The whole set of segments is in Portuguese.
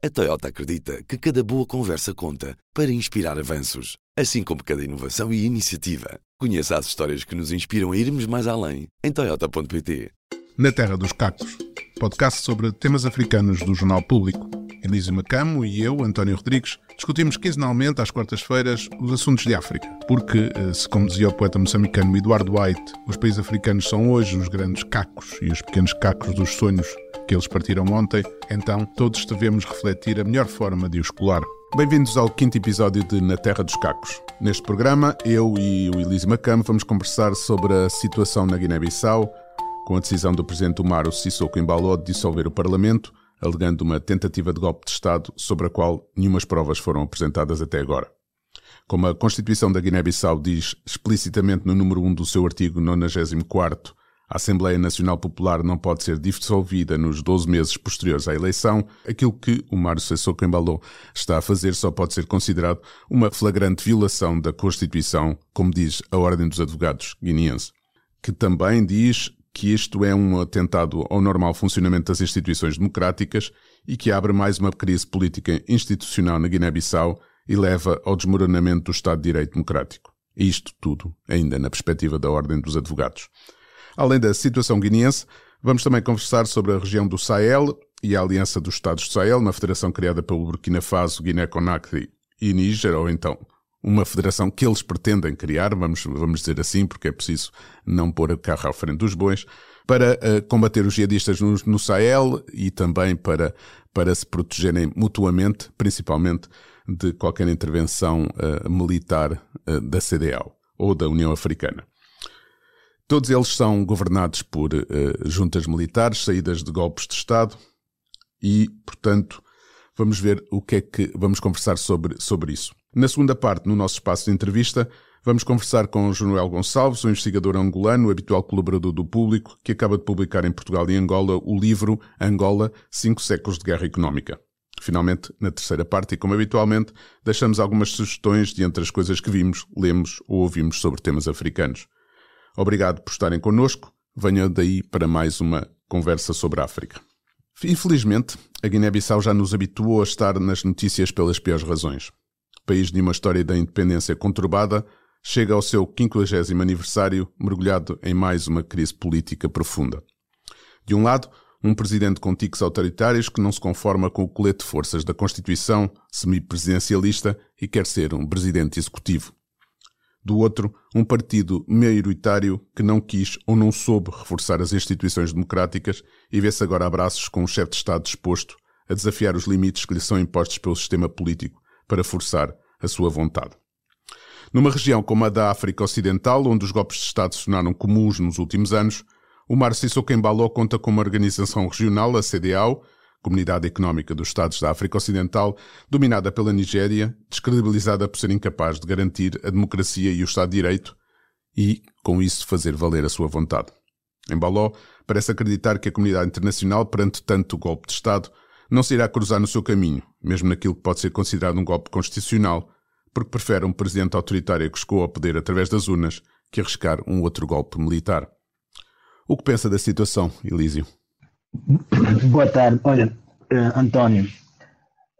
A Toyota acredita que cada boa conversa conta para inspirar avanços, assim como cada inovação e iniciativa. Conheça as histórias que nos inspiram a irmos mais além em Toyota.pt. Na Terra dos Cactos, podcast sobre temas africanos do Jornal Público. Elísio Macamo e eu, António Rodrigues, discutimos quinzenalmente às quartas-feiras os assuntos de África. Porque, eh, se como dizia o poeta moçambicano Eduardo White, os países africanos são hoje os grandes cacos e os pequenos cacos dos sonhos que eles partiram ontem, então todos devemos refletir a melhor forma de os colar. Bem-vindos ao quinto episódio de Na Terra dos Cacos. Neste programa, eu e o Elísio Macamo vamos conversar sobre a situação na Guiné-Bissau, com a decisão do presidente Umaro Sissoko Embaló de dissolver o Parlamento, alegando uma tentativa de golpe de Estado sobre a qual nenhumas provas foram apresentadas até agora. Como a Constituição da Guiné-Bissau diz explicitamente no número 1 do seu artigo 94 a Assembleia Nacional Popular não pode ser dissolvida nos 12 meses posteriores à eleição. Aquilo que o Mário Sissoko Embalou está a fazer só pode ser considerado uma flagrante violação da Constituição, como diz a Ordem dos Advogados guineense, que também diz que isto é um atentado ao normal funcionamento das instituições democráticas e que abre mais uma crise política institucional na Guiné-Bissau e leva ao desmoronamento do Estado de Direito Democrático. Isto tudo ainda na perspectiva da Ordem dos Advogados. Além da situação guineense, vamos também conversar sobre a região do Sahel e a Aliança dos Estados do Sahel, uma federação criada pelo Burkina Faso, Guiné-Conakry e Níger, ou então uma federação que eles pretendem criar, vamos, vamos dizer assim, porque é preciso não pôr o carro à frente dos bois, para uh, combater os jihadistas no, no, Sahel e também para, para se protegerem mutuamente, principalmente de qualquer intervenção uh, militar uh, da CDAO ou da União Africana. Todos eles são governados por uh, juntas militares, saídas de golpes de Estado e, portanto, vamos ver o que é que vamos conversar sobre, sobre isso. Na segunda parte, no nosso espaço de entrevista, vamos conversar com Jonuel Gonçalves, um investigador angolano, habitual colaborador do público, que acaba de publicar em Portugal e Angola o livro Angola, Cinco Séculos de Guerra Económica. Finalmente, na terceira parte, e como habitualmente, deixamos algumas sugestões de entre as coisas que vimos, lemos ou ouvimos sobre temas africanos. Obrigado por estarem connosco. Venha daí para mais uma conversa sobre a África. Infelizmente, a Guiné-Bissau já nos habituou a estar nas notícias pelas piores razões. O país de uma história da independência conturbada chega ao seu 50 aniversário mergulhado em mais uma crise política profunda. De um lado, um presidente com tiques autoritários que não se conforma com o colete de forças da Constituição semipresidencialista e quer ser um presidente executivo do outro, um partido maioritário que não quis ou não soube reforçar as instituições democráticas e vê-se agora a braços com um chefe de Estado disposto a desafiar os limites que lhe são impostos pelo sistema político para forçar a sua vontade. Numa região como a da África Ocidental, onde os golpes de Estado se tornaram comuns nos últimos anos, o Mar Sissoko conta com uma organização regional, a CDAO, Comunidade Económica dos Estados da África Ocidental, dominada pela Nigéria, descredibilizada por ser incapaz de garantir a democracia e o Estado de Direito e, com isso, fazer valer a sua vontade. Embaló parece acreditar que a comunidade internacional, perante tanto golpe de Estado, não se irá cruzar no seu caminho, mesmo naquilo que pode ser considerado um golpe constitucional, porque prefere um presidente autoritário que chegou ao poder através das urnas que arriscar um outro golpe militar. O que pensa da situação, Elísio? Boa tarde. Olha, uh, António,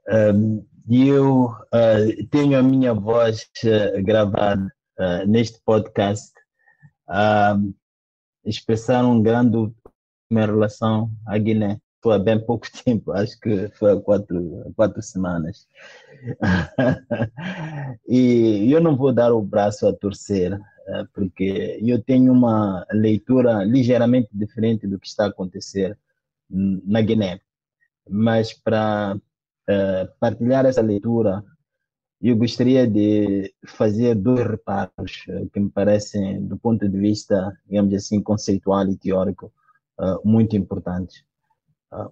uh, eu uh, tenho a minha voz uh, gravada neste podcast a expressar um grande minha relação à Guiné. Foi há bem pouco tempo, acho que foi há quatro, quatro semanas. e eu não vou dar o braço a torcer, porque eu tenho uma leitura ligeiramente diferente do que está a acontecer na Guiné. Mas para uh, partilhar essa leitura, eu gostaria de fazer dois reparos uh, que me parecem, do ponto de vista, digamos assim, conceitual e teórico, uh, muito importantes.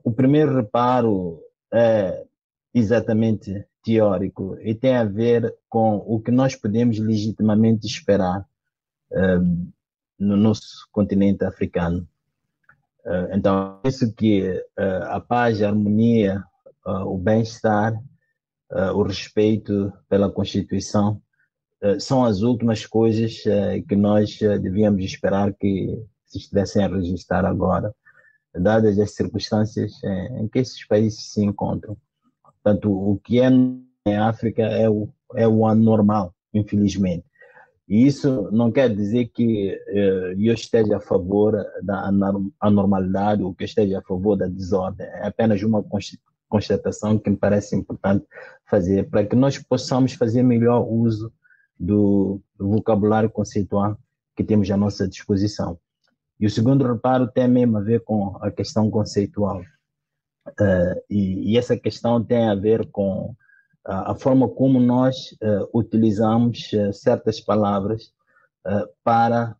o primeiro reparo é exatamente teórico e tem a ver com o que nós podemos legitimamente esperar no nosso continente africano. Eh, então, isso que eh, a paz, a harmonia, eh, o bem-estar, o respeito pela Constituição são as últimas coisas que nós devíamos esperar que se estivessem a registrar agora, dadas as circunstâncias em que esses países se encontram. Portanto, o que é em África é o, é o anormal, infelizmente. E isso não quer dizer que eh, eu esteja a favor da anormalidade ou que esteja a favor da desordem. É apenas uma constatação que me parece importante fazer para que nós possamos fazer melhor uso do, do vocabulário conceitual que temos à nossa disposição. E o segundo reparo tem mesmo a ver com a questão conceitual. Uh, e, e, essa questão tem a ver com a, forma como nós uh, utilizamos uh, certas palavras para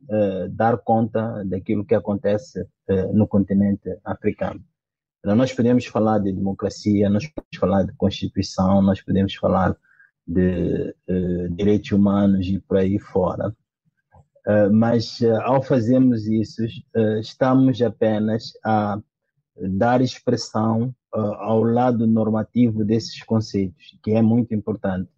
dar conta daquilo que acontece no continente africano. Então, nós podemos falar de democracia, nós podemos falar de constituição, nós podemos falar de direitos humanos e por aí fora. Uh, mas uh, ao fazermos isso, uh, estamos apenas a dar expressão uh, ao lado normativo desses conceitos, que é muito importante.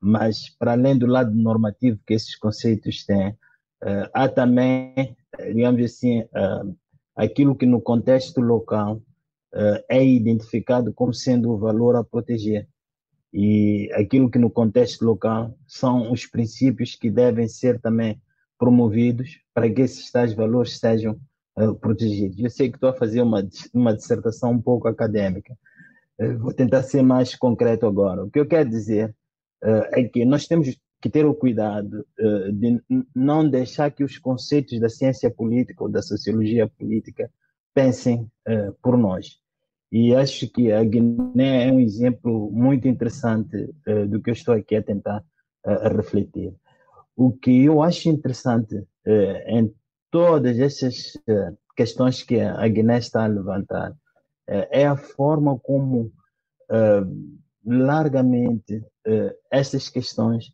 Mas, para além do lado normativo que esses conceitos têm, uh, há também, digamos assim, uh, aquilo que no contexto local é identificado como sendo o valor a proteger. E aquilo que no contexto local são os princípios que devem ser também promovidos para que esses tais valores sejam protegidos. Eu sei que estou a fazer uma, uma dissertação um pouco acadêmica, uh, vou tentar ser mais concreto agora. O que eu quero dizer uh, é que nós temos que ter o cuidado de não deixar que os conceitos da ciência política ou da sociologia política pensem por nós. E acho que a Guiné é um exemplo muito interessante do que eu estou aqui a tentar refletir. O que eu acho interessante em todas essas uh, questões que a Guiné está a levantar uh, é a forma como uh, largamente essas questões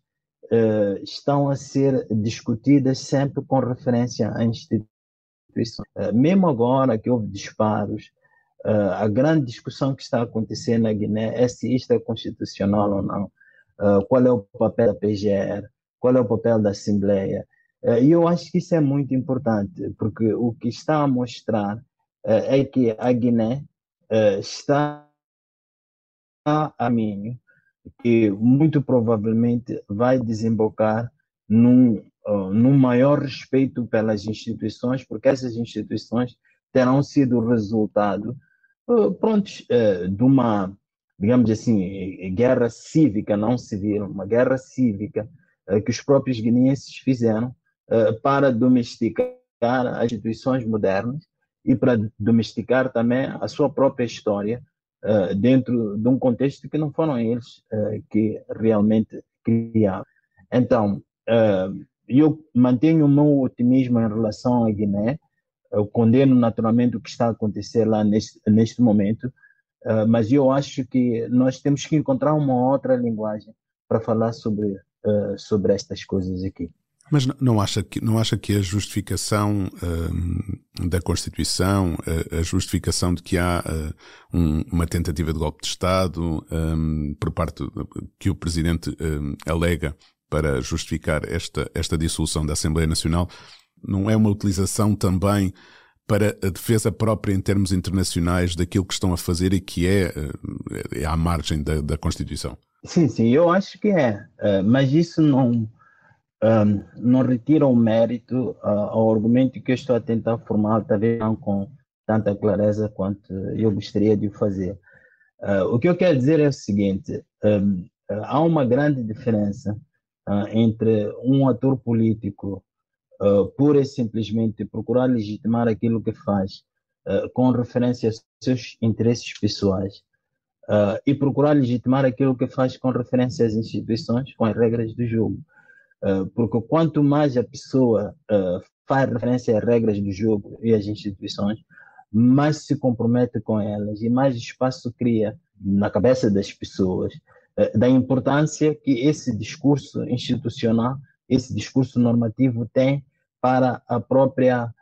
estão a ser discutidas sempre com referência à instituição. mesmo agora que houve disparos, a grande discussão que está a acontecer na Guiné é se isto é constitucional ou não, qual é o papel da PGR, qual é o papel da Assembleia, eh, e eu acho que isso é muito importante, porque o que está a mostrar eh, é que a Guiné eh, está a caminho que muito provavelmente vai desembocar num, num maior respeito pelas instituições, porque essas instituições terão sido resultado prontos, de uma, digamos assim, guerra cívica, não civil, uma guerra cívica que os próprios guineenses fizeram eh, para domesticar as instituições modernas e para domesticar também a sua própria história uh, dentro de um contexto que não foram eles uh, que realmente criaram. Então, eu mantenho o meu otimismo em relação à Guiné, eu condeno naturalmente o que está a acontecer lá neste, neste momento, mas eu acho que nós temos que encontrar uma outra linguagem para falar sobre, sobre estas coisas aqui. Mas não acha que, não acha que a justificação uh, da Constituição, uh, a justificação de que há uh, um, uma tentativa de golpe de Estado um, por parte que o Presidente alega para justificar esta, esta dissolução da Assembleia Nacional, não é uma utilização também para a defesa própria em termos internacionais daquilo que estão a fazer e que é, é à margem da, da Constituição? Sim, sim, eu acho que é, mas isso não um, não retira o mérito uh, ao argumento que eu estou a tentar formar, talvez não com tanta clareza quanto eu gostaria de fazer. Uh, o que eu quero dizer é o seguinte: um, há uma grande diferença uh, entre um ator político pura e simplesmente procurar legitimar aquilo que faz com referência aos seus interesses pessoais e procurar legitimar aquilo que faz com referência às instituições, com as regras do jogo. Uh, porque quanto mais a pessoa uh, faz referência às regras do jogo e às instituições, mais se compromete com elas e mais espaço cria na cabeça das pessoas uh, da importância que esse discurso institucional, esse discurso normativo tem para a própria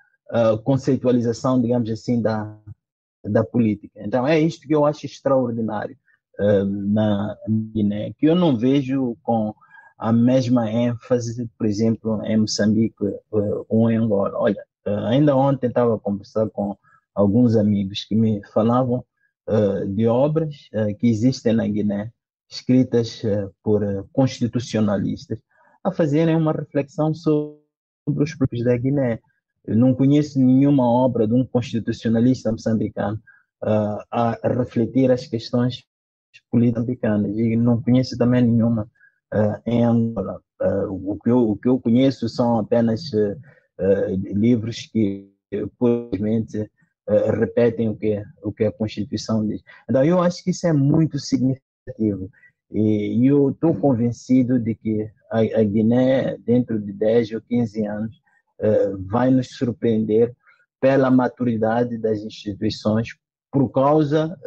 conceitualização, digamos assim, da, da política. Então, é isto que eu acho extraordinário na Guiné, que eu não vejo com a mesma ênfase, por exemplo, em Moçambique ou em Angola. Olha, uh, ainda ontem estava a conversar com alguns amigos que me falavam de obras que existem na Guiné, escritas por constitucionalistas, a fazerem uma reflexão sobre os próprios da Guiné. Eu não conheço nenhuma obra de um constitucionalista moçambicano a refletir as questões políticas e não conheço também nenhuma em Angola. Uh, o, que eu, o que eu conheço são apenas livros que, provavelmente, repetem o que, o que a Constituição diz. Então, eu acho que isso é muito significativo. E eu estou convencido de que a, Guiné, dentro de 10 ou 15 anos, vai nos surpreender pela maturidade das instituições, por causa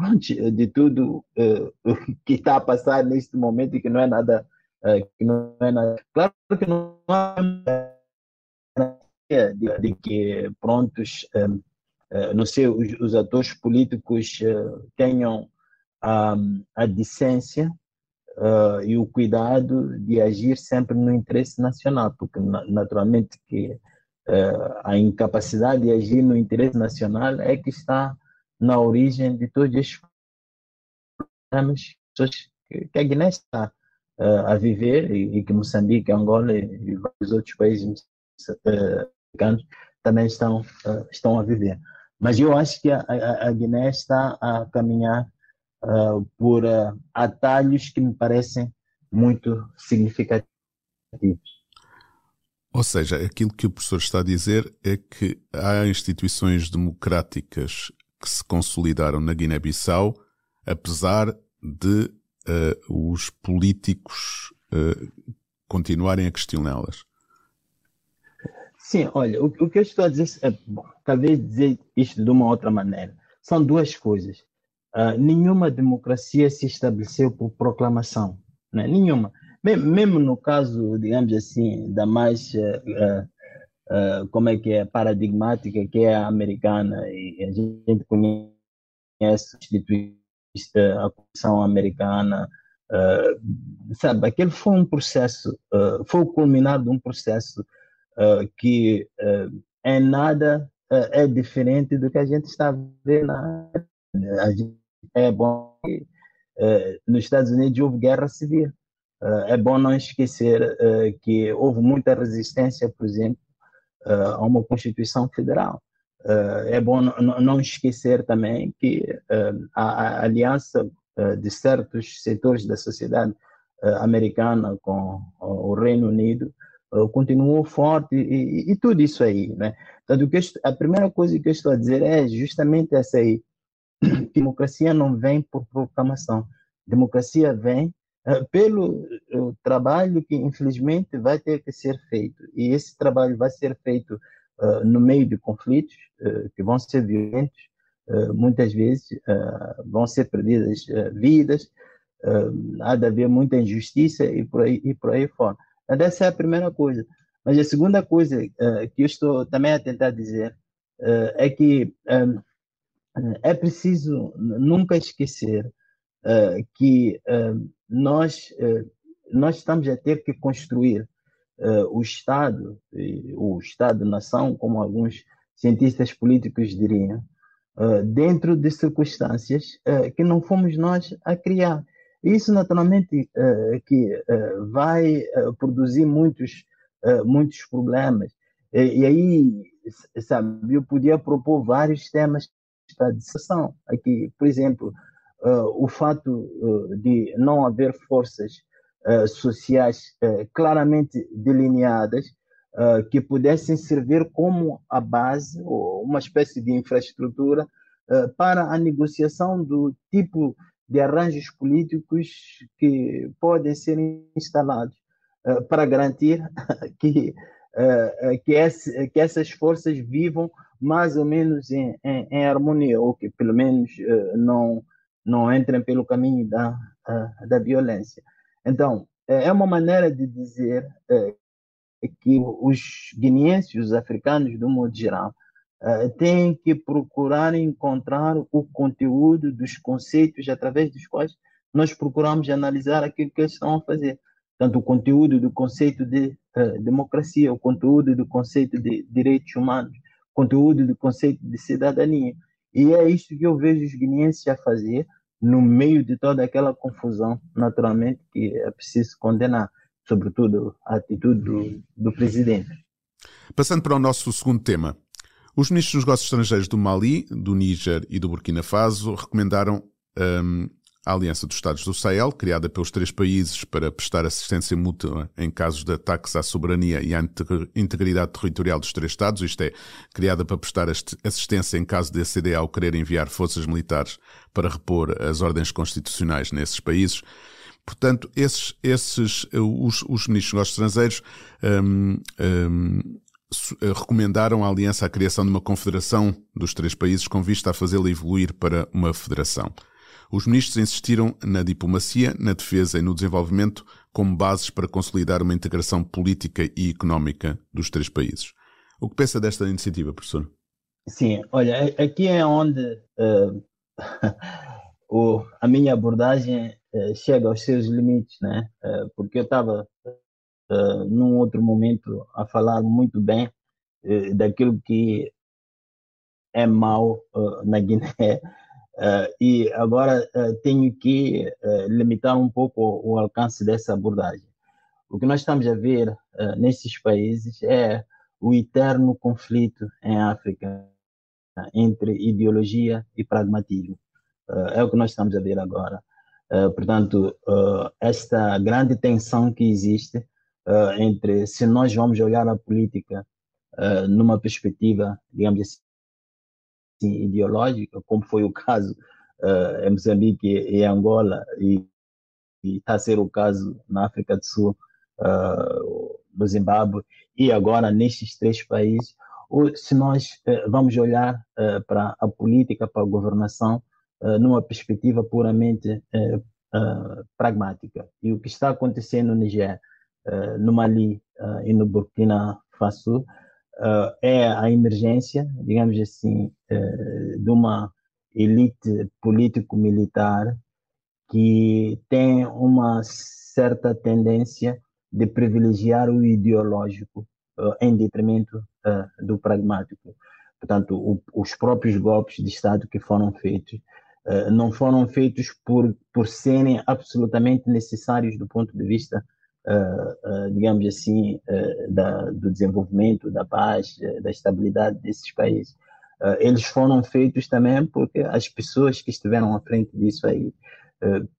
uh, de tudo uh, que está a passar neste momento e que não é nada uh, que não é nada. Claro que não é de, de que prontos não sei os, os atores políticos tenham a, a decência Uh, e o cuidado de agir sempre no interesse nacional, porque naturalmente que uh, a incapacidade de agir no interesse nacional é que está na origem de todos estes problemas que a Guiné está uh, a viver e, e, que Moçambique, Angola e, vários outros países africanos também estão, uh, estão a viver. Mas eu acho que a, a, a Guiné está a caminhar uh, por atalhos que me parecem muito significativos. Ou seja, aquilo que o professor está a dizer é que há instituições democráticas que se consolidaram na Guiné-Bissau, apesar de uh, os políticos uh, continuarem a questioná-las. Sim, olha, o, o, que eu estou a dizer, é, bom, talvez dizer isto de uma outra maneira, são duas coisas. Uh, nenhuma democracia se estabeleceu por proclamação, né? nenhuma. Mesmo no caso, digamos assim, da mais uh, uh, como é que é paradigmática que é a americana e a gente conhece a Constituição americana uh, sabe aquele foi um processo uh, foi o culminar de um processo que em nada é diferente do que a gente está vendo na é bom que nos Estados Unidos houve guerra civil. É bom não esquecer que houve muita resistência por exemplo uh, a uma Constituição Federal. Uh, é bom não esquecer também que uh, a, a, aliança de certos setores da sociedade americana com o Reino Unido continuou forte e, e, tudo isso aí, né? Então, a primeira coisa que eu estou a dizer é justamente essa aí. Democracia não vem por proclamação. Democracia vem pelo eh, trabalho que infelizmente vai ter que ser feito. E esse trabalho vai ser feito uh, no meio de conflitos uh, que vão ser violentos uh, muitas vezes vão ser perdidas vidas há de haver muita injustiça e por aí e por aí fora. Então, essa é a primeira coisa. Mas a segunda coisa que eu estou também a tentar dizer é que é preciso nunca esquecer que nós, eh, nós estamos a ter que construir o Estado, o Estado-nação, como alguns cientistas políticos diriam, dentro de circunstâncias que não fomos nós a criar. Isso, naturalmente, que vai produzir muitos, muitos problemas. E aí, sabe, eu podia propor vários temas para discussão aqui. Por exemplo, uh, o fato uh, de não haver forças uh, sociais claramente delineadas que pudessem servir como a base ou uma espécie de infraestrutura para a negociação do tipo de arranjos políticos que podem ser instalados para garantir que que, esse, que essas forças vivam mais ou menos em, em, em harmonia, ou que pelo menos não, não entrem pelo caminho da, da violência. Então, é, é uma maneira de dizer é, que os guineenses, os africanos, do modo geral, é, têm que procurar encontrar o conteúdo dos conceitos através dos quais nós procuramos analisar aquilo que eles estão a fazer. Tanto o conteúdo do conceito de democracia, o conteúdo do conceito de direitos humanos, o conteúdo do conceito de cidadania E é isso que eu vejo os guineenses a fazer no meio de toda aquela confusão, naturalmente, que é preciso condenar, sobretudo a atitude do, do presidente. Passando para o nosso segundo tema. Os ministros dos negócios estrangeiros do Mali, do Níger e do Burkina Faso recomendaram um, a Aliança dos Estados do Sahel, criada pelos três países para prestar assistência mútua em casos de ataques à soberania e à integridade territorial dos três Estados, isto é, criada para prestar assistência em caso de a CDAO querer enviar forças militares para repor as ordens constitucionais nesses países. Portanto, esses, esses os, os ministros dos estrangeiros um, um, recomendaram à Aliança a criação de uma confederação dos três países com vista a fazê-la evoluir para uma federação. Os ministros insistiram na diplomacia, na defesa e no desenvolvimento como bases para consolidar uma integração política e económica dos três países. O que pensa desta iniciativa, professor? Sim, olha, aqui é onde uh, o, a minha abordagem uh, chega aos seus limites, né? Uh, porque eu estava num outro momento a falar muito bem daquilo que é mal na Guiné Uh, e agora uh, tenho que uh, limitar um pouco o alcance dessa abordagem. O que nós estamos a ver nesses países é o eterno conflito em África entre ideologia e pragmatismo. é o que nós estamos a ver agora. portanto, esta grande tensão que existe entre se nós vamos olhar a política numa perspectiva, digamos assim, assim, ideológica, como foi o caso uh, em Moçambique e Angola, e está a ser o caso na África do Sul, uh, no Zimbábue, e agora nestes três países, ou se nós uh, vamos olhar uh, para a política, para a governação, numa perspectiva puramente pragmática. E o que está acontecendo no Niger, no Mali e no Burkina Faso, uh, é a emergência, digamos assim, uh, de uma elite político-militar que tem uma certa tendência de privilegiar o ideológico uh, em detrimento do pragmático. Portanto, o, os próprios golpes de Estado que foram feitos não foram feitos por, por serem absolutamente necessários do ponto de vista uh, digamos assim, uh, da, do desenvolvimento, da paz, da estabilidade desses países. eles foram feitos também porque as pessoas que estiveram à frente disso aí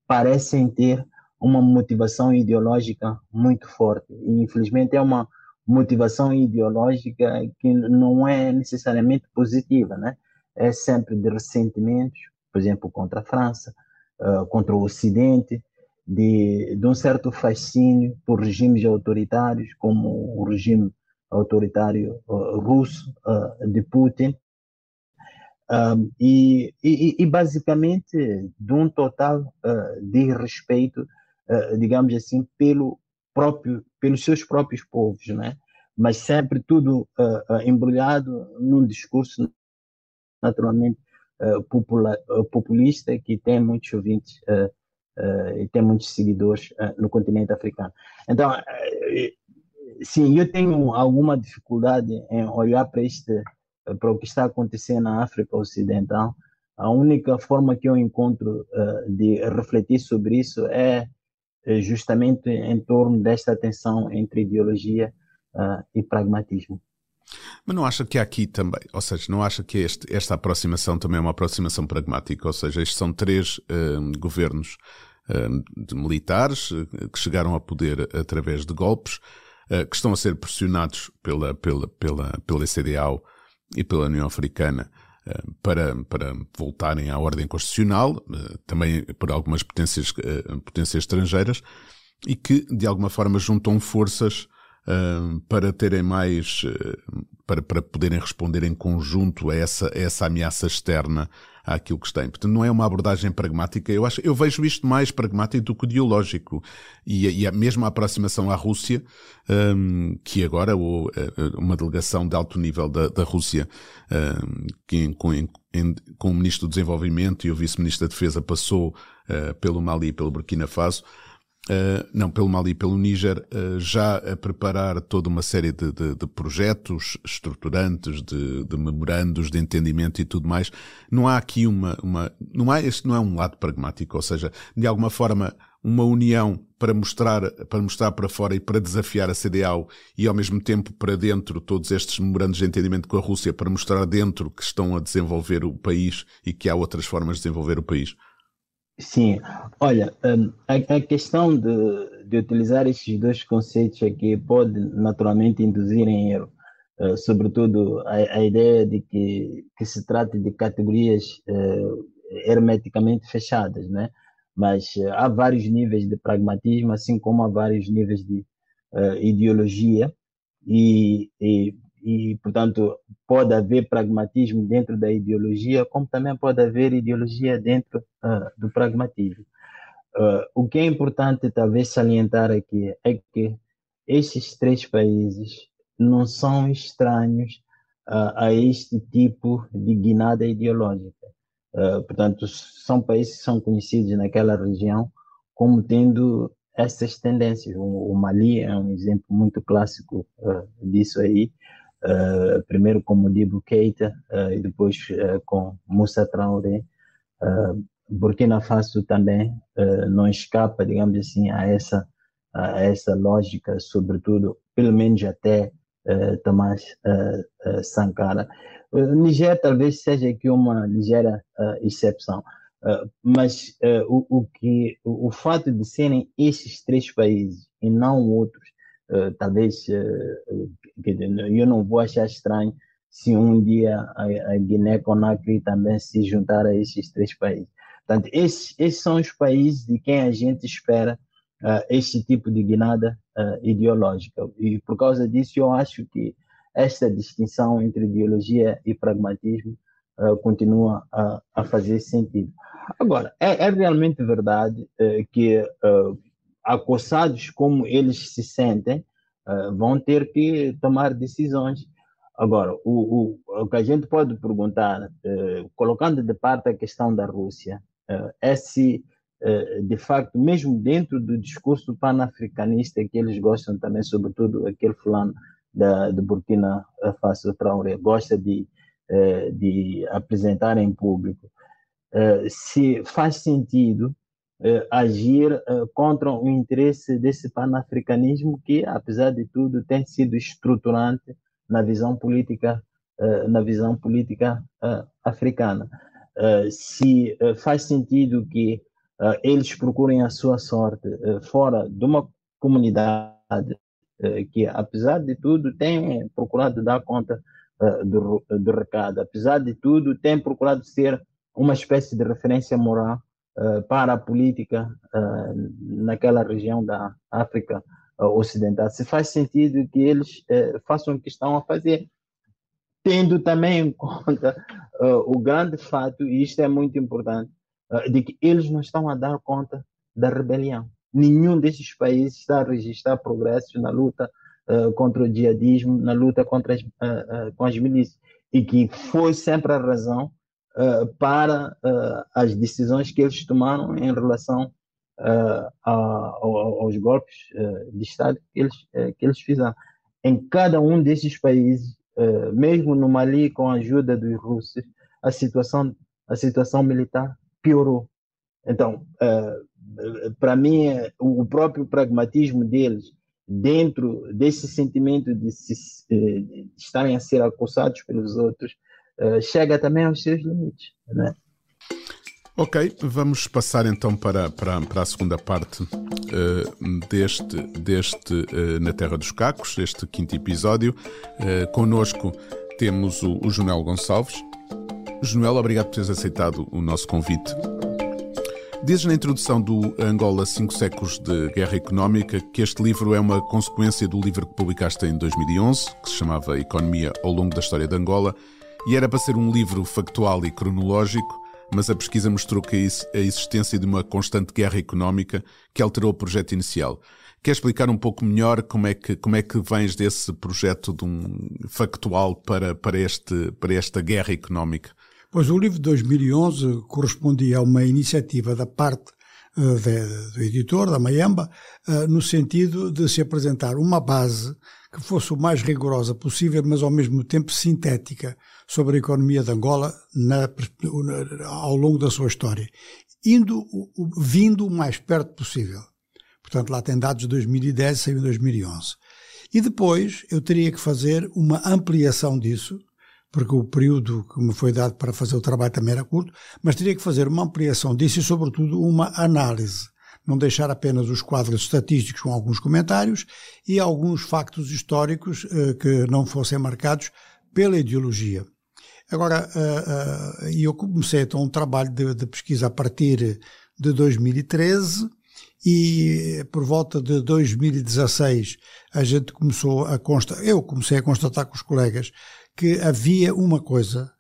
parecem ter uma motivação ideológica muito forte. E, infelizmente, é uma motivação ideológica que não é necessariamente positiva, né? É sempre de ressentimentos, por exemplo, contra a França, uh, contra o Ocidente, de, de um certo fascínio por regimes autoritários, como o regime autoritário uh, russo uh, de Putin, um, e, e, e, basicamente de um total uh, de respeito, digamos assim, pelo próprio, pelos seus próprios povos, né? mas sempre tudo embrulhado num discurso naturalmente popula, populista que tem muitos ouvintes uh, e tem muitos seguidores uh, no continente africano. Então, uh, sim, eu tenho alguma dificuldade em olhar para este, para o que está acontecendo na África Ocidental. A única forma que eu encontro de refletir sobre isso é justamente em torno desta tensão entre ideologia e pragmatismo. Mas não acha que há aqui também, ou seja, não acha que este, esta aproximação também é uma aproximação pragmática? Ou seja, estes são três uh, governos de militares uh, que chegaram a poder através de golpes, que estão a ser pressionados pela, pela, pela, pela CDAO e pela União Africana para, para voltarem à ordem constitucional, também por algumas potências, potências estrangeiras, e que de alguma forma juntam forças para terem mais, uh, para, para poderem responder em conjunto a essa, a essa ameaça externa àquilo que têm. Portanto, não é uma abordagem pragmática. Eu acho, eu vejo isto mais pragmático do que ideológico. E, e a mesma aproximação à Rússia, um, que agora o, uma delegação de alto nível da, da Rússia, um, que com, em, com o Ministro do Desenvolvimento e o Vice-Ministro da Defesa passou uh, pelo Mali e pelo Burkina Faso, Uh, não, pelo Mali e pelo Níger, uh, já a preparar toda uma série de, de, de projetos estruturantes, de, de, memorandos de entendimento e tudo mais. Não há aqui uma, uma, não há, este não é um lado pragmático, ou seja, de alguma forma, uma união para mostrar, para mostrar para fora e para desafiar a CDAO e ao mesmo tempo para dentro todos estes memorandos de entendimento com a Rússia para mostrar dentro que estão a desenvolver o país e que há outras formas de desenvolver o país. Sim, olha, hum, a, questão de, de utilizar estes dois conceitos aqui pode naturalmente induzir em erro, uh, sobretudo a, a, ideia de que, que se trata de categorias uh, hermeticamente fechadas, né? Mas uh, há vários níveis de pragmatismo, assim como há vários níveis de ideologia, e, e e, portanto, pode haver pragmatismo dentro da ideologia, como também pode haver ideologia dentro uh, do pragmatismo. Uh, o que é importante, talvez, salientar aqui é que estes três países não são estranhos uh, a este tipo de guinada ideológica. portanto, são países que são conhecidos naquela região como tendo essas tendências. O, o Mali é um exemplo muito clássico disso aí primeiro com Modibo Keita uh, e depois uh, com Moussa Traoré. Burkina Faso também não escapa, digamos assim, a essa, a essa lógica, sobretudo, pelo menos até Tomás Sankara. Uh, Niger talvez seja aqui uma ligeira exceção. Uh, mas uh, o, o, que o, o, fato de serem esses três países e não outros uh, talvez eu não vou achar estranho se um dia a, Guiné-Conakry também se juntar a esses três países. Portanto, esses, esses são os países de quem a gente espera uh, este tipo de guinada uh, ideológica. E por causa disso, eu acho que esta distinção entre ideologia e pragmatismo uh, continua a, a, fazer sentido. Agora, é, é realmente verdade que, acossados como eles se sentem, uh, vão ter que tomar decisões. Agora, o, o, o que a gente pode perguntar, uh, colocando de parte a questão da Rússia, uh, é se, de facto, mesmo dentro do discurso panafricanista que eles gostam também, sobretudo aquele fulano da, de Burkina Faso, Traoré, gosta de, de apresentar em público, se faz sentido eh, agir eh, contra o interesse desse panafricanismo que, apesar de tudo, tem sido estruturante na visão política eh, na visão política africana. se faz sentido que eles procurem a sua sorte fora de uma comunidade que, apesar de tudo, tem procurado dar conta do, do recado, apesar de tudo, tem procurado ser uma espécie de referência moral para a política uh, naquela região da África uh, Ocidental. Se faz sentido que eles façam o que estão a fazer, tendo também em conta o grande fato, e isto é muito importante, de que eles não estão a dar conta da rebelião. Nenhum desses países está a registrar progressos na luta contra o jihadismo, na luta contra as, com as milícias, e que foi sempre a razão uh, para uh, as decisões que eles tomaram em relação uh, a, aos golpes de Estado que eles, que eles fizeram. Em cada um desses países, mesmo no Mali, com a ajuda dos russos, a situação, a situação militar piorou. Então, para mim, o próprio pragmatismo deles, dentro desse sentimento de, se, de estarem a ser acossados pelos outros, eh, chega também aos seus limites. Né? Ok, vamos passar então para, para, para a segunda parte uh, deste, deste uh, Na Terra dos Cacos, este quinto episódio. Uh, conosco temos o, o Gonçalves. Junel, obrigado por teres aceitado o nosso convite. Dizes na introdução do Angola Cinco Séculos de Guerra Económica que este livro é uma consequência do livro que publicaste em 2011, que se chamava Economia ao longo da história de Angola, e era para ser um livro factual e cronológico, mas a pesquisa mostrou que a existência de uma constante guerra económica que alterou o projeto inicial. Quer explicar um pouco melhor como é que, como é que vens desse projeto de um factual para, para, este, para esta guerra económica? Pois o livro de 2011 correspondia a uma iniciativa da parte do editor, da Mayamba, no sentido de se apresentar uma base que fosse o mais rigorosa possível, mas ao mesmo tempo sintética sobre a economia de Angola na, ao longo da sua história, indo, vindo o mais perto possível. Portanto, lá tem dados de 2010, saiu em 2011. E depois eu teria que fazer uma ampliação disso, porque o período que me foi dado para fazer o trabalho também era curto, mas teria que fazer uma ampliação disso e, sobretudo, uma análise. Não deixar apenas os quadros estatísticos com alguns comentários e alguns factos históricos eh, que não fossem marcados pela ideologia. Agora, uh, uh, eu comecei então um trabalho de, de pesquisa a partir de 2013 e por volta de 2016 a gente começou a constatar, eu comecei a constatar com os colegas que havia uma coisa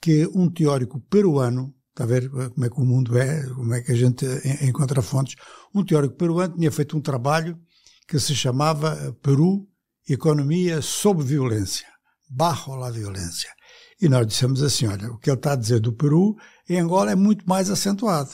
que um teórico peruano, está a ver como é que o mundo é, como é que a gente encontra fontes, um teórico peruano tinha feito um trabalho que se chamava Peru, Economia sob Violência, Bajo la Violência. E nós dissemos assim, olha, o que ele está a dizer do Peru, em Angola é muito mais acentuado.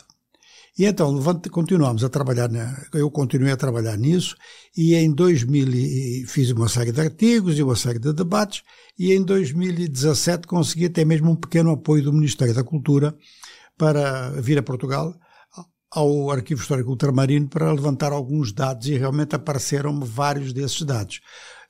E então continuamos a trabalhar, eu continuei a trabalhar nisso, e em 2000 fiz uma série de artigos e uma série de debates, e em 2017 consegui até mesmo um pequeno apoio do Ministério da Cultura para vir a Portugal ao Arquivo Histórico Ultramarino para levantar alguns dados e realmente apareceram-me vários desses dados.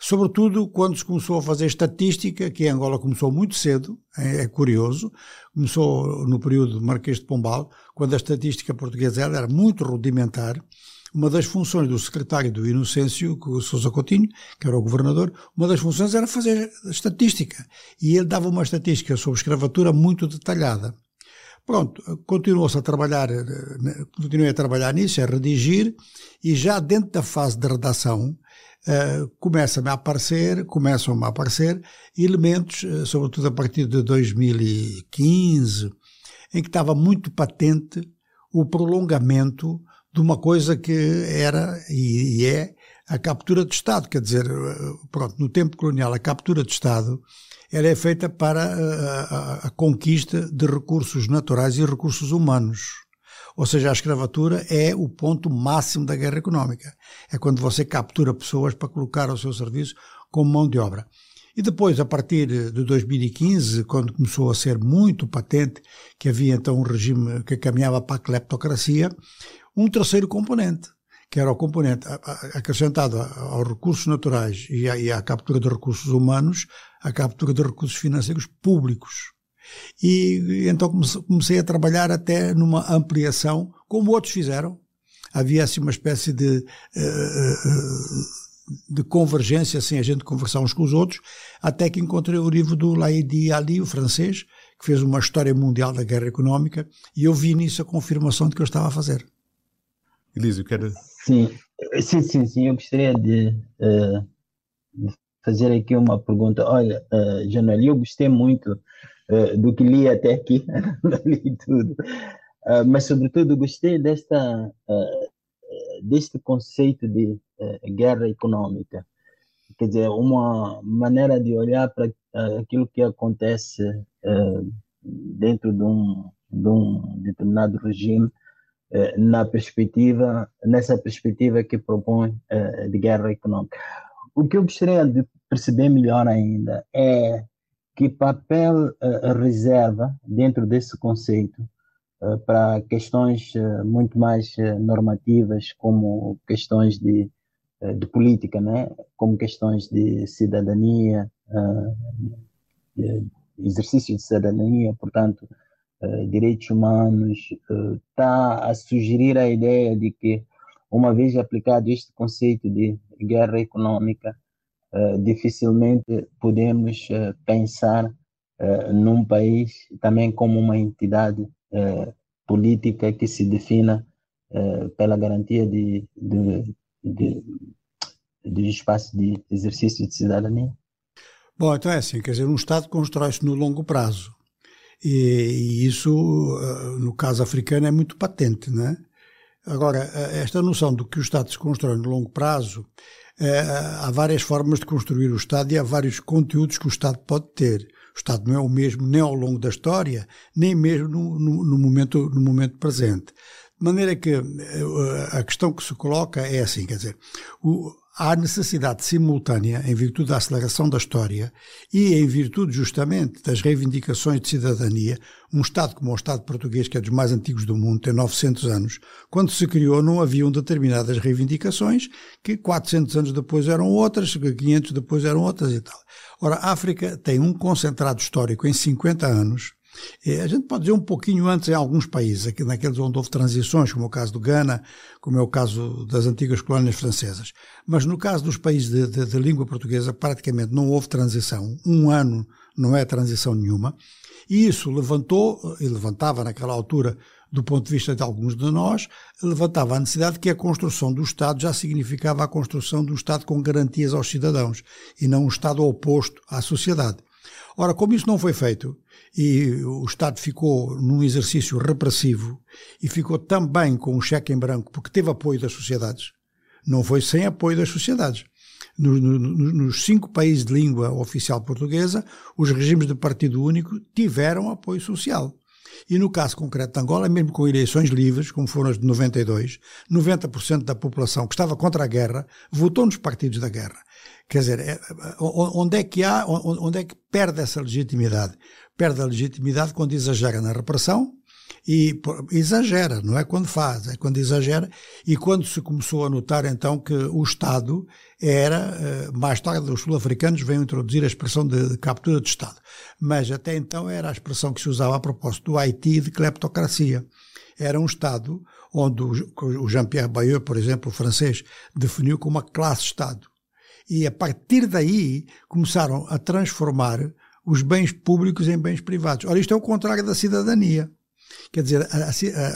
Sobretudo quando se começou a fazer estatística, que em Angola começou muito cedo, é, é curioso, começou no período do Marquês de Pombal, quando a estatística portuguesa era muito rudimentar. Uma das funções do secretário do Inocêncio, o Sousa Coutinho, que era o governador, uma das funções era fazer estatística. E ele dava uma estatística sobre escravatura muito detalhada. Pronto, continuou-se a trabalhar, continuei a trabalhar nisso, a redigir, e já dentro da fase de redação, uh, começam a aparecer, começam a aparecer elementos, uh, sobretudo a partir de 2015, em que estava muito patente o prolongamento de uma coisa que era e é a captura de Estado. Quer dizer, eh, pronto, no tempo colonial, a captura de Estado ela é feita para a, a, a conquista de recursos naturais e recursos humanos. Ou seja, a escravatura é o ponto máximo da guerra económica. É quando você captura pessoas para colocar ao seu serviço como mão de obra. E depois, a partir de 2015, quando começou a ser muito patente que havia então um regime que caminhava para a cleptocracia, um terceiro componente, que era o componente acrescentado aos recursos naturais e à, captura de recursos humanos, a captura de recursos financeiros públicos. E então comecei a trabalhar até numa ampliação, como outros fizeram. Havia assim uma espécie de, eh, eh, de convergência, sem a gente conversar uns com os outros, até que encontrei o livro do Laïdi Ali, o francês, que fez uma história mundial da guerra económica, e eu vi nisso a confirmação de que eu estava a fazer. Elísio, quer... Sim, sim, sim, sim. Eu gostaria de, uh, de fazer aqui uma pergunta. Olha, uh, Januel, eu gostei muito uh, do que li até aqui, li tudo, uh, mas sobretudo gostei desta, uh, deste conceito de guerra econômica, quer dizer, uma maneira de olhar para aquilo que acontece dentro de um, de um determinado regime na perspectiva, nessa perspectiva que propõe de guerra econômica. O que eu gostaria de perceber melhor ainda é que papel uh, reserva dentro desse conceito uh, para questões uh, muito mais normativas, como questões de, de política, né? como questões de cidadania, de exercício de cidadania, portanto, direitos humanos, está a sugerir a ideia de que, uma vez aplicado este conceito de guerra econômica, uh, dificilmente podemos uh, pensar uh, num país também como uma entidade política que se defina pela garantia de, de, de, de espaço de exercício de cidadania. Bom, então é assim, quer dizer, um Estado constrói-se no longo prazo. E, e, isso, no caso africano, é muito patente, não é? Agora, esta noção do que o Estado se constrói no longo prazo é, há várias formas de construir o Estado e há vários conteúdos que o Estado pode ter. O Estado não é o mesmo nem ao longo da história, nem mesmo no, no, no momento, no momento presente. De maneira que eh, a questão que se coloca é assim, quer dizer, o, há necessidade simultânea, em virtude da aceleração da história e em virtude justamente das reivindicações de cidadania, um Estado como o Estado português, que é dos mais antigos do mundo, tem 900 anos, quando se criou não haviam determinadas reivindicações que 400 anos depois eram outras, 500 depois eram outras e tal. Ora, a África tem um concentrado histórico em 50 anos é, a gente pode dizer um pouquinho antes em alguns países, naqueles onde houve transições, como é o caso do Ghana, como é o caso das antigas colónias francesas. Mas no caso dos países de, de, de língua portuguesa, praticamente não houve transição. Um ano não é transição nenhuma. E isso levantou, e levantava naquela altura, do ponto de vista de alguns de nós, levantava a necessidade que a construção do Estado já significava a construção de um Estado com garantias aos cidadãos e não um Estado oposto à sociedade. Ora, como isso não foi feito e o Estado ficou num exercício repressivo e ficou também com um cheque em branco porque teve apoio das sociedades, não foi sem apoio das sociedades. No, no, nos cinco países de língua oficial portuguesa, os regimes de partido único tiveram apoio social. E no caso concreto de Angola, mesmo com eleições livres, como foram as de 92, 90% da população que estava contra a guerra votou nos partidos da guerra. Quer dizer, é, onde é que há, onde é que perde essa legitimidade? Perde a legitimidade quando exagera na repressão e exagera, não é quando faz, é quando exagera. E quando se começou a notar então que o Estado era, eh, mais tarde os sul-africanos vêm introduzir a expressão de captura de Estado, mas até então era a expressão que se usava a propósito do Haiti de cleptocracia. Era um Estado onde o Jean-Pierre Bayeux, por exemplo, o francês, definiu como uma classe-Estado e a partir daí começaram a transformar os bens públicos em bens privados. Ora, isto é o contrário da cidadania. Quer dizer,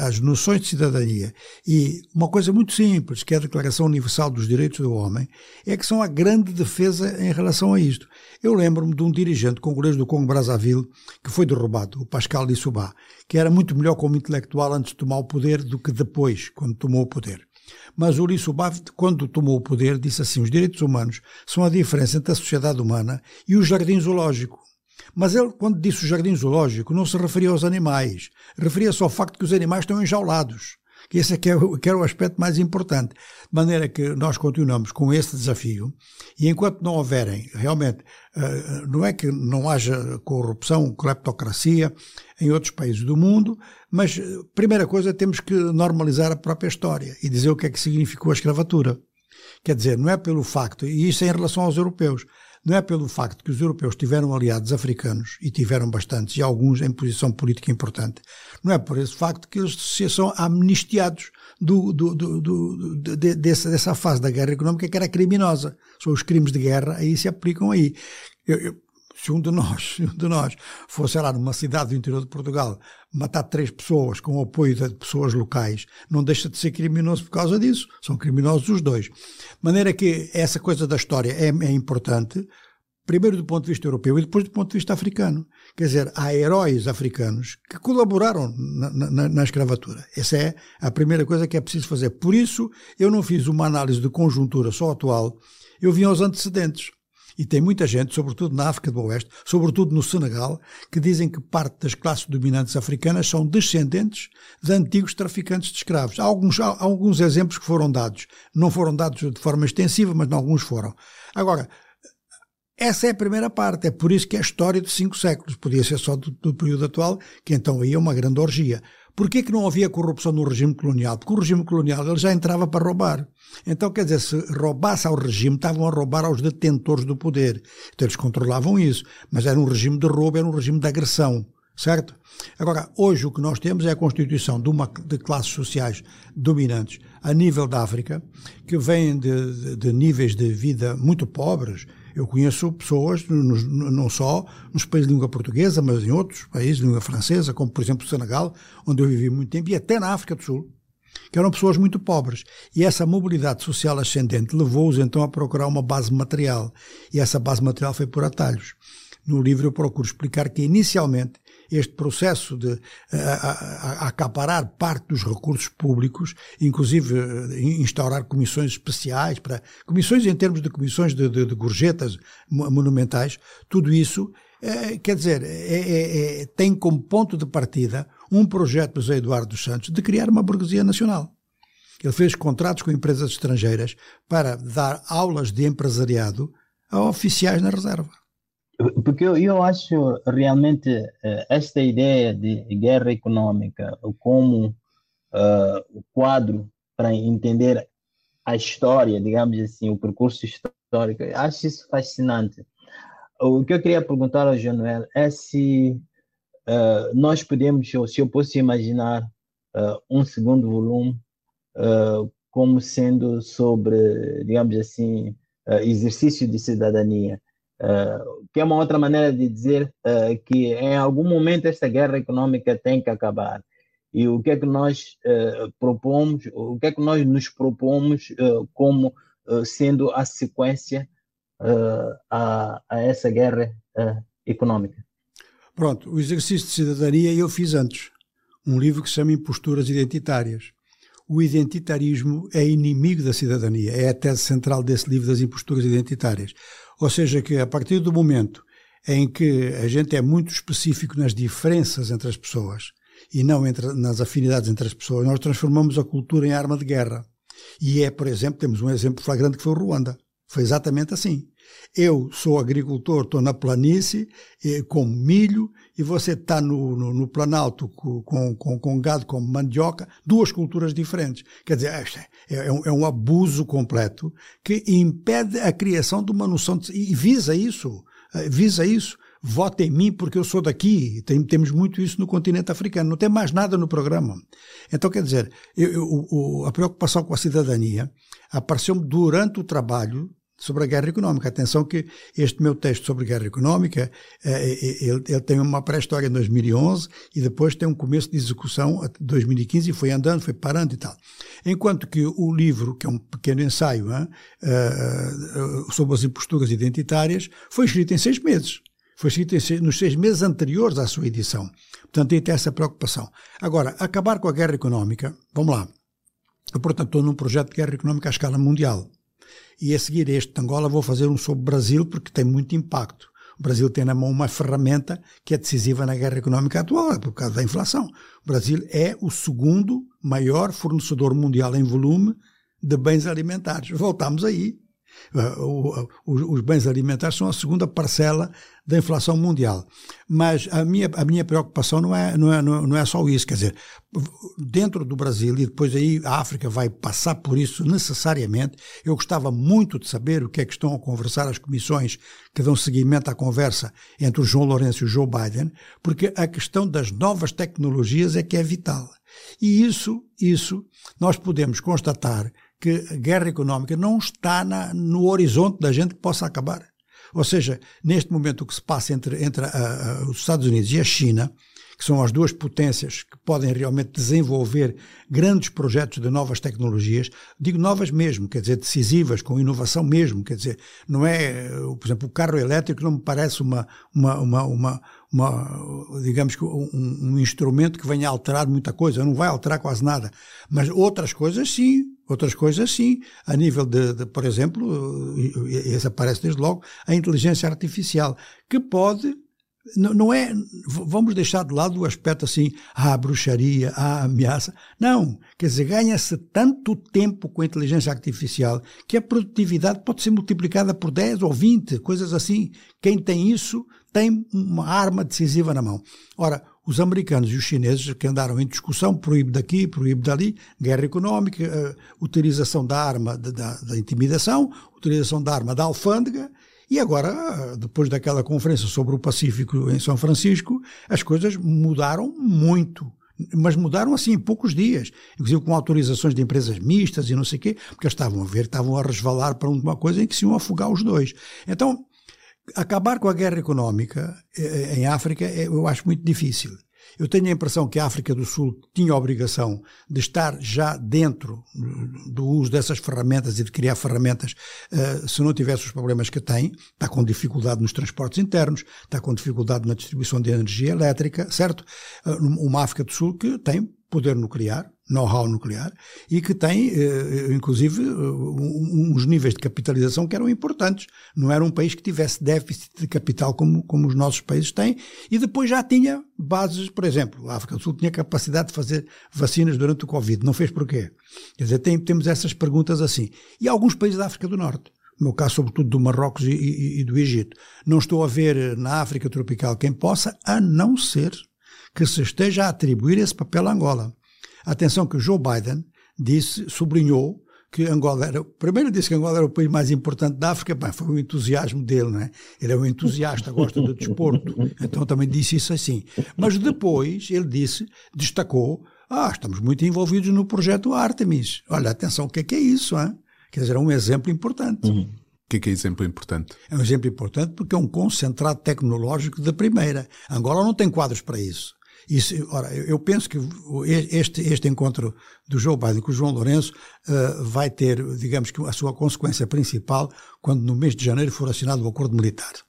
as noções de cidadania e uma coisa muito simples, que é a Declaração Universal dos Direitos do Homem, é que são a grande defesa em relação a isto. Eu lembro-me de um dirigente congolês do Congo Brazzaville que foi derrubado, o Pascal Lissouba, que era muito melhor como intelectual antes de tomar o poder do que depois, quando tomou o poder. Mas o Ulisubaf, quando tomou o poder, disse assim: os direitos humanos são a diferença entre a sociedade humana e o jardim zoológico. Mas ele, quando disse o jardim zoológico, não se referia aos animais, referia-se ao facto que os animais estão enjaulados que esse é que, é que era o aspecto mais importante. De maneira que nós continuamos com esse desafio e enquanto não houverem, realmente, uh, não é que não haja corrupção, cleptocracia em outros países do mundo, mas, uh, primeira coisa, temos que normalizar a própria história e dizer o que é que significou a escravatura. Quer dizer, não é pelo facto, e isso é em relação aos europeus, não é pelo facto que os europeus tiveram aliados africanos, e tiveram bastantes, e alguns em posição política importante, não é por esse facto que eles se são amnistiados do, do, do, de, dessa, dessa, fase da guerra económica que era criminosa. São os crimes de guerra, aí se aplicam aí. Eu, eu, se um de nós, um de nós fosse lá numa cidade do interior de Portugal matar três pessoas com o apoio de pessoas locais, não deixa de ser criminoso por causa disso. São criminosos os dois. De maneira que essa coisa da história é, é importante, primeiro do ponto de vista europeu e depois do ponto de vista africano. Quer dizer, há heróis africanos que colaboraram na, na, na, escravatura. Essa é a primeira coisa que é preciso fazer. Por isso, eu não fiz uma análise de conjuntura só atual, eu vim aos antecedentes. E tem muita gente, sobretudo na África do Oeste, sobretudo no Senegal, que dizem que parte das classes dominantes africanas são descendentes de antigos traficantes de escravos. Há alguns, há alguns exemplos que foram dados. Não foram dados de forma extensiva, mas alguns foram. Agora, essa é a primeira parte, é por isso que é a história de cinco séculos. Podia ser só do, do período atual, que então aí é uma grande orgia. Porquê que não havia corrupção no regime colonial? Porque o regime colonial ele já entrava para roubar. Então, quer dizer, se roubasse ao regime, estavam a roubar aos detentores do poder. Então eles controlavam isso. Mas era um regime de roubo, era um regime de agressão. Certo? Agora, hoje o que nós temos é a constituição de, uma, de classes sociais dominantes a nível da África, que vêm de, de, de níveis de vida muito pobres, eu conheço pessoas, não só nos países de língua portuguesa, mas em outros países de língua francesa, como por exemplo o Senegal, onde eu vivi muito tempo, e até na África do Sul, que eram pessoas muito pobres. E essa mobilidade social ascendente levou-os então a procurar uma base material. E essa base material foi por atalhos. No livro eu procuro explicar que inicialmente este processo de a acaparar parte dos recursos públicos, inclusive eh, instaurar comissões especiais para comissões em termos de comissões de, de, de gorjetas monumentais, tudo isso é, quer dizer, é, é, é, tem como ponto de partida um projeto do José Eduardo dos Santos de criar uma burguesia nacional. Ele fez contratos com empresas estrangeiras para dar aulas de empresariado a oficiais na reserva. Porque eu, eu acho realmente uh, esta ideia de guerra econômica como uh, quadro para entender a história, digamos assim, o percurso histórico, acho isso fascinante. O que eu queria perguntar ao Januel é se uh, nós podemos, ou se eu posso imaginar um segundo volume como sendo sobre, digamos assim, exercício de cidadania Uh, que é uma outra maneira de dizer uh, que em algum momento esta guerra econômica tem que acabar. E o que é que nós uh, propomos, o que é que nós nos propomos como sendo a sequência a, a, essa guerra econômica? Pronto, o exercício de cidadania eu fiz antes. Um livro que se chama Imposturas Identitárias. O identitarismo é inimigo da cidadania. É a tese central desse livro das imposturas identitárias. Ou seja, que a partir do momento em que a gente é muito específico nas diferenças entre as pessoas e não entre, nas afinidades entre as pessoas, nós transformamos a cultura em arma de guerra. E é, por exemplo, temos um exemplo flagrante que foi o Ruanda. Foi exatamente assim. Eu sou agricultor, estou na planície, eh, com milho, e você está no, no, no, Planalto com, com, com, gado como mandioca, duas culturas diferentes. Quer dizer, é, é, um, é um abuso completo que impede a criação de uma noção de, e visa isso, eh, visa isso. Vote em mim porque eu sou daqui. Tem, temos muito isso no continente africano. Não tem mais nada no programa. Então, quer dizer, eu, eu, a preocupação com a cidadania apareceu-me durante o trabalho sobre a guerra económica. Atenção que este meu texto sobre guerra económica, eh, eh, ele, ele tem uma pré-história em 2011 e depois tem um começo de execução em 2015 e foi andando, foi parando e tal. Enquanto que o livro, que é um pequeno ensaio hein, uh, sobre as imposturas identitárias, foi escrito em seis meses. Foi escrito nos seis meses anteriores à sua edição. Portanto, tem essa preocupação. Agora, acabar com a guerra económica, vamos lá. Eu, portanto, estou num projeto de guerra económica à escala mundial. E a seguir este de Angola vou fazer um sobre o Brasil porque tem muito impacto. O Brasil tem na mão uma ferramenta que é decisiva na guerra económica atual, é por causa da inflação. O Brasil é o segundo maior fornecedor mundial em volume de bens alimentares. Voltamos aí. Uh, os bens alimentares são a segunda parcela da inflação mundial. Mas a minha, a minha preocupação não é, não, é, não é só isso. Quer dizer, dentro do Brasil, e depois aí a África vai passar por isso necessariamente, eu gostava muito de saber o que é que estão a conversar as comissões que dão seguimento à conversa entre o João Lourenço e o Joe Biden, porque a questão das novas tecnologias é que é vital. E isso, isso nós podemos constatar que a guerra económica não está na, no horizonte da gente que possa acabar. Ou seja, neste momento o que se passa entre, entre a, a, os Estados Unidos e a China, que são as duas potências que podem realmente desenvolver grandes projetos de novas tecnologias, digo novas mesmo, quer dizer, decisivas, com inovação mesmo, quer dizer, não é, por exemplo, o carro elétrico não me parece uma, uma, uma, uma, uma digamos que um, um instrumento que venha a alterar muita coisa, não vai alterar quase nada, mas outras coisas sim, Outras coisas, sim, a nível de, de, por exemplo, esse aparece desde logo, a inteligência artificial, que pode, não é, vamos deixar de lado o aspecto assim, ah, bruxaria, a ameaça. Não, quer dizer, ganha-se tanto tempo com a inteligência artificial que a produtividade pode ser multiplicada por 10 ou 20, coisas assim. Quem tem isso tem uma arma decisiva na mão. Ora, os americanos e os chineses que andaram em discussão, proíbe daqui, proíbe dali, guerra económica, uh, utilização da arma da, da, da, intimidação, utilização da arma da alfândega, e agora, depois daquela conferência sobre o Pacífico em São Francisco, as coisas mudaram muito. Mas mudaram assim em poucos dias, inclusive com autorizações de empresas mistas e não sei o quê, porque eles estavam a ver, estavam a resvalar para uma coisa em que se iam afogar os dois. Então, acabar com a guerra económica eh, eh, em África é, eu acho muito difícil. Eu tenho a impressão que a África do Sul tinha a obrigação de estar já dentro do uso dessas ferramentas e de criar ferramentas uh, se não tivesse os problemas que tem. Está com dificuldade nos transportes internos, está com dificuldade na distribuição de energia elétrica, certo? Uma África do Sul que tem poder nuclear, know-how nuclear, e que tem, eh, inclusive, uns níveis de capitalização que eram importantes. Não era um país que tivesse déficit de capital como, como os nossos países têm, e depois já tinha bases, por exemplo, a África do Sul tinha capacidade de fazer vacinas durante o Covid. Não fez porquê? Quer dizer, tem, temos essas perguntas assim. E alguns países da África do Norte no meu caso, sobretudo do Marrocos e, e, e, do Egito. Não estou a ver na África tropical quem possa, a não ser que se esteja a atribuir esse papel a Angola. Atenção que o Joe Biden disse, sublinhou que Angola era, primeiro disse que Angola era o país mais importante da África, bem, foi o entusiasmo dele, não é? Ele é um entusiasta, gosta do desporto, então também disse isso assim. Mas depois ele disse, destacou, ah, estamos muito envolvidos no projeto Artemis. Olha, atenção, o que é que é isso, hein? Quer dizer, é um exemplo importante. Uhum. O que é, que é exemplo importante? É um exemplo importante porque é um concentrado tecnológico da primeira. Angola não tem quadros para isso. Isso, ora, eu penso que este, este encontro do Joe Biden com o João Lourenço uh, vai ter, digamos que, a sua consequência principal quando no mês de janeiro for assinado o acordo militar.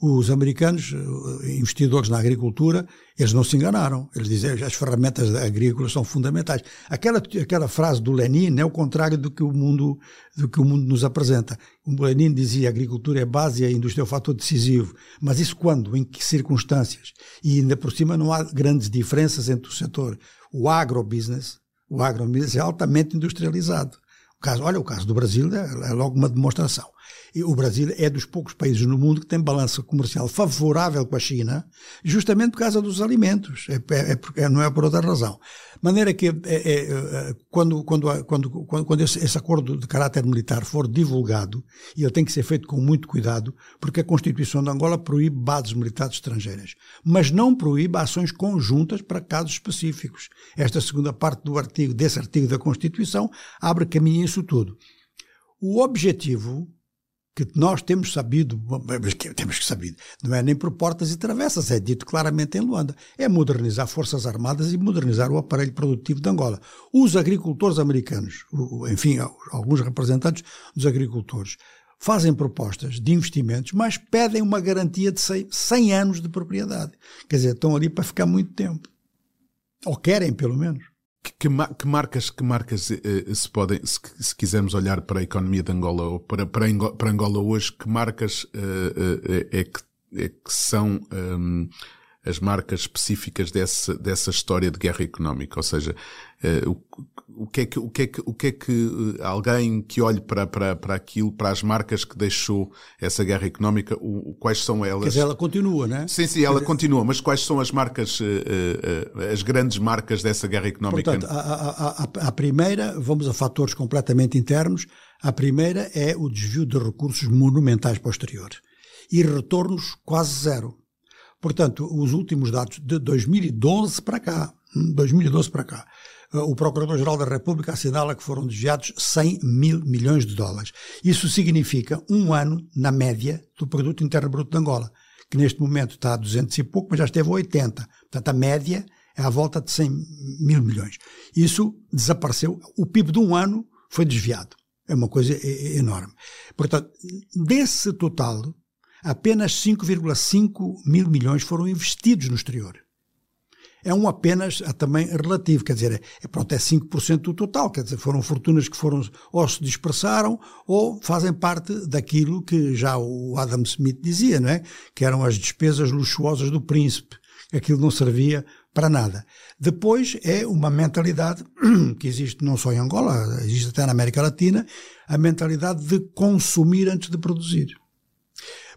Os americanos, eh, investidores na agricultura, eles não se enganaram. Eles dizem que as ferramentas agrícolas são fundamentais. Aquela, aquela frase do Lenin é o contrário do que o mundo, do que o mundo nos apresenta. O Lenin dizia a agricultura é base e a indústria é o fator decisivo. Mas isso quando? Em que circunstâncias? E ainda por cima não há grandes diferenças entre o setor. O agrobusiness, o agrobusiness é altamente industrializado. O caso, olha, o caso do Brasil é, é logo uma demonstração. E o Brasil é dos poucos países no mundo que tem balança comercial favorável com a China, justamente por causa dos alimentos. É, é, é não é por outra razão. De maneira que, é, é, é, quando, quando, quando, quando esse, esse, acordo de caráter militar for divulgado, e ele tem que ser feito com muito cuidado, porque a Constituição de Angola proíbe bases militares estrangeiras, mas não proíbe ações conjuntas para casos específicos. Esta segunda parte do artigo, desse artigo da Constituição, abre caminho a isso tudo. O objetivo que nós temos sabido, temos que saber, não é nem por portas e travessas, é dito claramente em Luanda, é modernizar forças armadas e modernizar o aparelho produtivo de Angola. Os agricultores americanos, enfim, alguns representantes dos agricultores, fazem propostas de investimentos, mas pedem uma garantia de 100 anos de propriedade. Quer dizer, estão ali para ficar muito tempo. Ou querem, pelo menos. Que, que, marcas, que marcas uh, se podem, se, se, quisermos olhar para a economia de Angola ou para, para, Angola, para Angola hoje, que marcas uh, uh, é, que, é que são um, ehm, as marcas específicas dessa, dessa história de guerra económica? Ou seja, o, o que é que, o que é que, o que é que alguém que olhe para, para, para aquilo, para as marcas que deixou essa guerra económica, o, quais são elas? Quer dizer, ela continua, não é? Sim, sim, ela continua, mas quais são as marcas, uh, as grandes marcas dessa guerra económica? Portanto, a, a, a, a primeira, vamos a fatores completamente internos, a primeira é o desvio de recursos monumentais para o exterior e retornos quase zero. Portanto, os últimos dados de 2012 para cá, 2012 hum, para cá, o Procurador-Geral da República assinala que foram desviados 100 mil milhões de dólares. Isso significa um ano, na média, do Produto Interno Bruto de Angola, que neste momento está a 200 e pouco, mas já esteve a 80. Portanto, a média é à volta de 100 mil milhões. Isso desapareceu. O PIB de um ano foi desviado. É uma coisa enorme. Portanto, desse total, apenas 5,5 mil milhões foram investidos no exterior é um apenas também relativo, quer dizer, é, pronto, é 5% do total, quer dizer, foram fortunas que foram ou se dispersaram ou fazem parte daquilo que já o Adam Smith dizia, não é? Que eram as despesas luxuosas do príncipe. Aquilo não servia para nada. Depois é uma mentalidade que existe não só em Angola, existe até na América Latina, a mentalidade de consumir antes de produzir.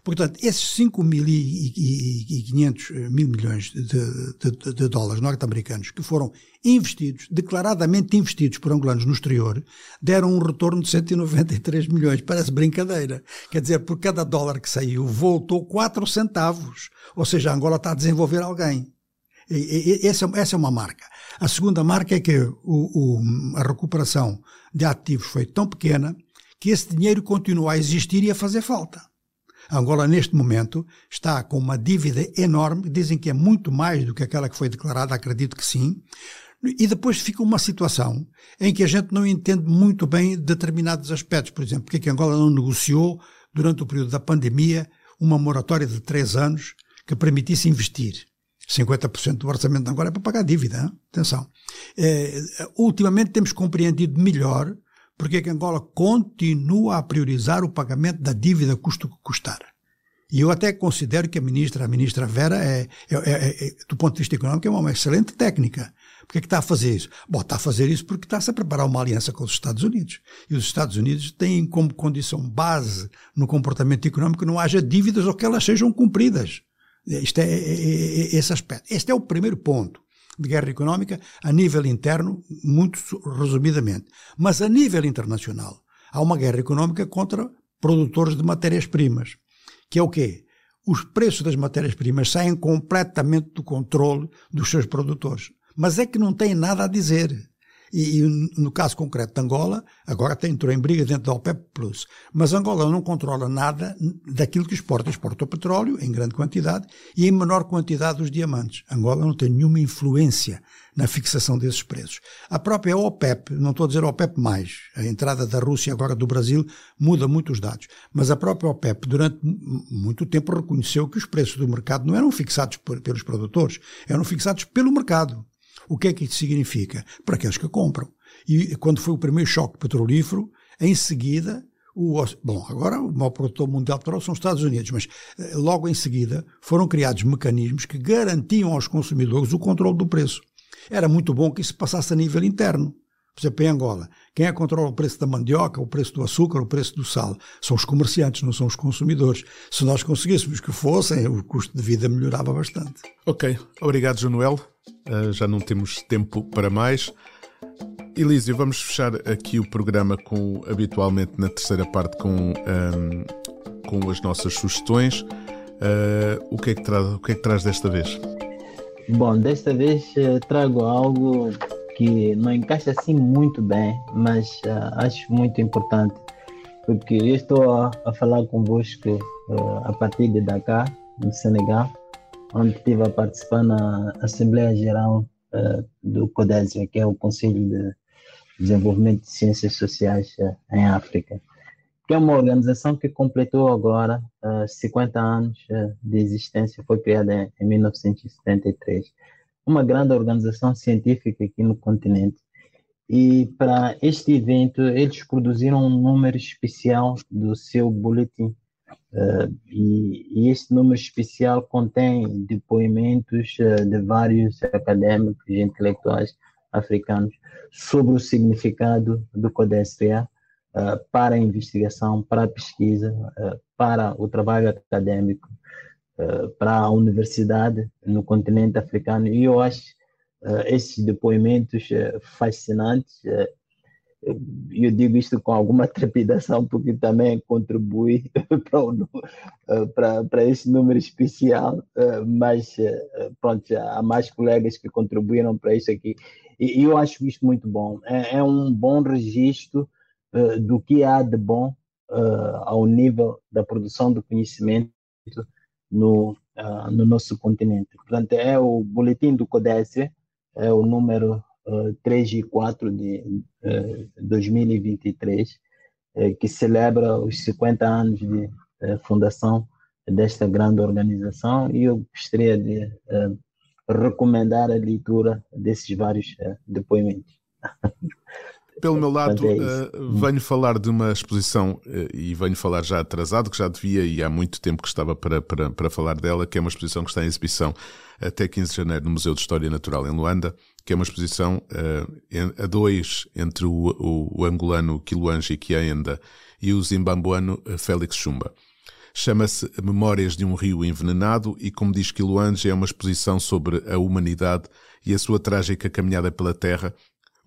Portanto, esses 5.500 eh, mil milhões de, de, de dólares norte-americanos que foram investidos, declaradamente investidos por angolanos no exterior, deram um retorno de 193 milhões. Parece brincadeira. Quer dizer, por cada dólar que saiu, voltou 4 centavos. Ou seja, a Angola está a desenvolver alguém. E, e, essa, essa é uma marca. A segunda marca é que o, o, a recuperação de ativos foi tão pequena que esse dinheiro continua a existir e a fazer falta. Angola, neste momento, está com uma dívida enorme, dizem que é muito mais do que aquela que foi declarada, acredito que sim. E depois fica uma situação em que a gente não entende muito bem determinados aspectos. Por exemplo, porque é que Angola não negociou, durante o período da pandemia, uma moratória de três anos que permitisse investir. 50% do orçamento de Angola é para pagar dívida. Hein? Atenção. É, ultimamente temos compreendido melhor é que Angola continua a priorizar o pagamento da dívida custo que custar. E eu até considero que a ministra, a ministra Vera, é, é, é, é do ponto de vista económico, é uma excelente técnica. Por que é está a fazer isso? Bom, está a fazer isso porque está-se a preparar uma aliança com os Estados Unidos. E os Estados Unidos têm como condição base no comportamento económico que não haja dívidas ou que elas sejam cumpridas. É, é, é, é esse aspecto. Este é o primeiro ponto de guerra económica a nível interno, muito resumidamente. Mas a nível internacional, há uma guerra económica contra produtores de matérias-primas. Que é o quê? Os preços das matérias-primas saem completamente do controle dos seus produtores. Mas é que não têm nada a dizer. E, e, no caso concreto de Angola, agora tem, entrou em briga dentro da OPEP Plus. Mas Angola não controla nada daquilo que exporta. Exporta o petróleo em grande quantidade e em menor quantidade os diamantes. Angola não tem nenhuma influência na fixação desses preços. A própria OPEP, não estou a dizer OPEP+, a entrada da Rússia agora do Brasil muda muito os dados, mas a própria OPEP durante muito tempo reconheceu que os preços do mercado não eram fixados por, pelos produtores, eram fixados pelo mercado. O que é que isso significa? Para aqueles que compram. E quando foi o primeiro choque petrolífero, em seguida, o, bom, agora o maior produtor mundial de petróleo são os Estados Unidos, mas eh, logo em seguida foram criados mecanismos que garantiam aos consumidores o controle do preço. Era muito bom que isso passasse a nível interno. Por exemplo, em Angola, quem é que controla o preço da mandioca, o preço do açúcar, o preço do sal? São os comerciantes, não são os consumidores. Se nós conseguíssemos que fossem, o custo de vida melhorava bastante. Ok, obrigado, Januel. Uh, já não temos tempo para mais. Elísio, vamos fechar aqui o programa com, habitualmente na terceira parte com, um, com as nossas sugestões. Uh, o, que é que traz, o que é que traz desta vez? Bom, desta vez uh, trago algo que não encaixa assim muito bem, mas uh, acho muito importante, porque eu estou a, a falar convosco a partir de Dakar, no Senegal, onde estive a participar na Assembleia Geral uh, do CODESIA, que é o Conselho de Desenvolvimento de Ciências Sociais uh, em África, que é uma organização que completou agora uh, eh, 50 anos de existência, foi criada em, em 1973. Uma grande organização científica aqui no continente. E para este evento, eles produziram um número especial do seu boletim Uh, e, e, este número especial contém depoimentos uh, de vários acadêmicos e intelectuais africanos sobre o significado do Codestria uh, para a investigação, para a pesquisa, para o trabalho acadêmico, para a universidade no continente africano. E eu acho esses depoimentos fascinantes eu digo isto com alguma trepidação, porque também contribui para, para esse número especial, eh, mas eh, pronto, há mais colegas que contribuíram para isso aqui, e eu acho isto muito bom. É, é um bom registro eh, do que há de bom ao nível da produção do conhecimento no, no nosso continente. Portanto, é o boletim do CODESE, é o número 3 e 4 de uh, 2023, uh, que celebra os 50 anos de uh, fundação desta grande organização e eu gostaria de recomendar a leitura desses vários depoimentos. Pelo meu lado, uh, venho falar de uma exposição, uh, e venho falar já atrasado, que já devia e há muito tempo que estava para, para, para falar dela, que é uma exposição que está em exibição até 15 de janeiro no Museu de História Natural em Luanda, que é uma exposição uh, a dois entre o, o, o angolano Kiluanji Kiaenda e o zimbabuano Félix Chumba. Chama-se Memórias de um Rio Envenenado e, como diz Kiluanji, é uma exposição sobre a humanidade e a sua trágica caminhada pela Terra,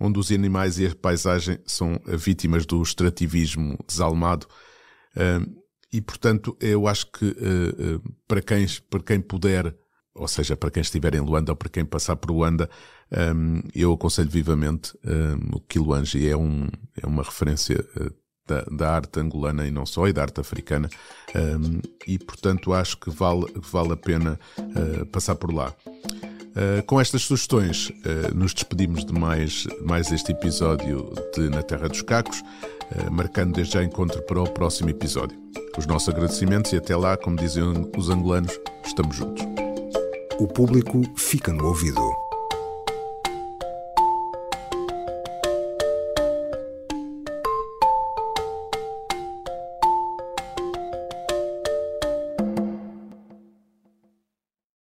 onde os animais e a paisagem são vítimas do extrativismo desalmado. E, portanto, eu acho que uh, uh, para, quem, para quem puder ou seja, para quem estiver em Luanda ou para quem passar por Luanda, eu aconselho vivamente o Kiluanji é, um, é uma referência uh, da, da, arte angolana e não só, e da arte africana, e portanto acho que vale, vale a pena passar por lá. Uh, com estas sugestões, uh, nos despedimos de mais, mais este episódio de Na Terra dos Cacos, uh, marcando desde já encontro para o próximo episódio. Os nossos agradecimentos e até lá, como dizem os angolanos, estamos juntos. o público fica no ouvido.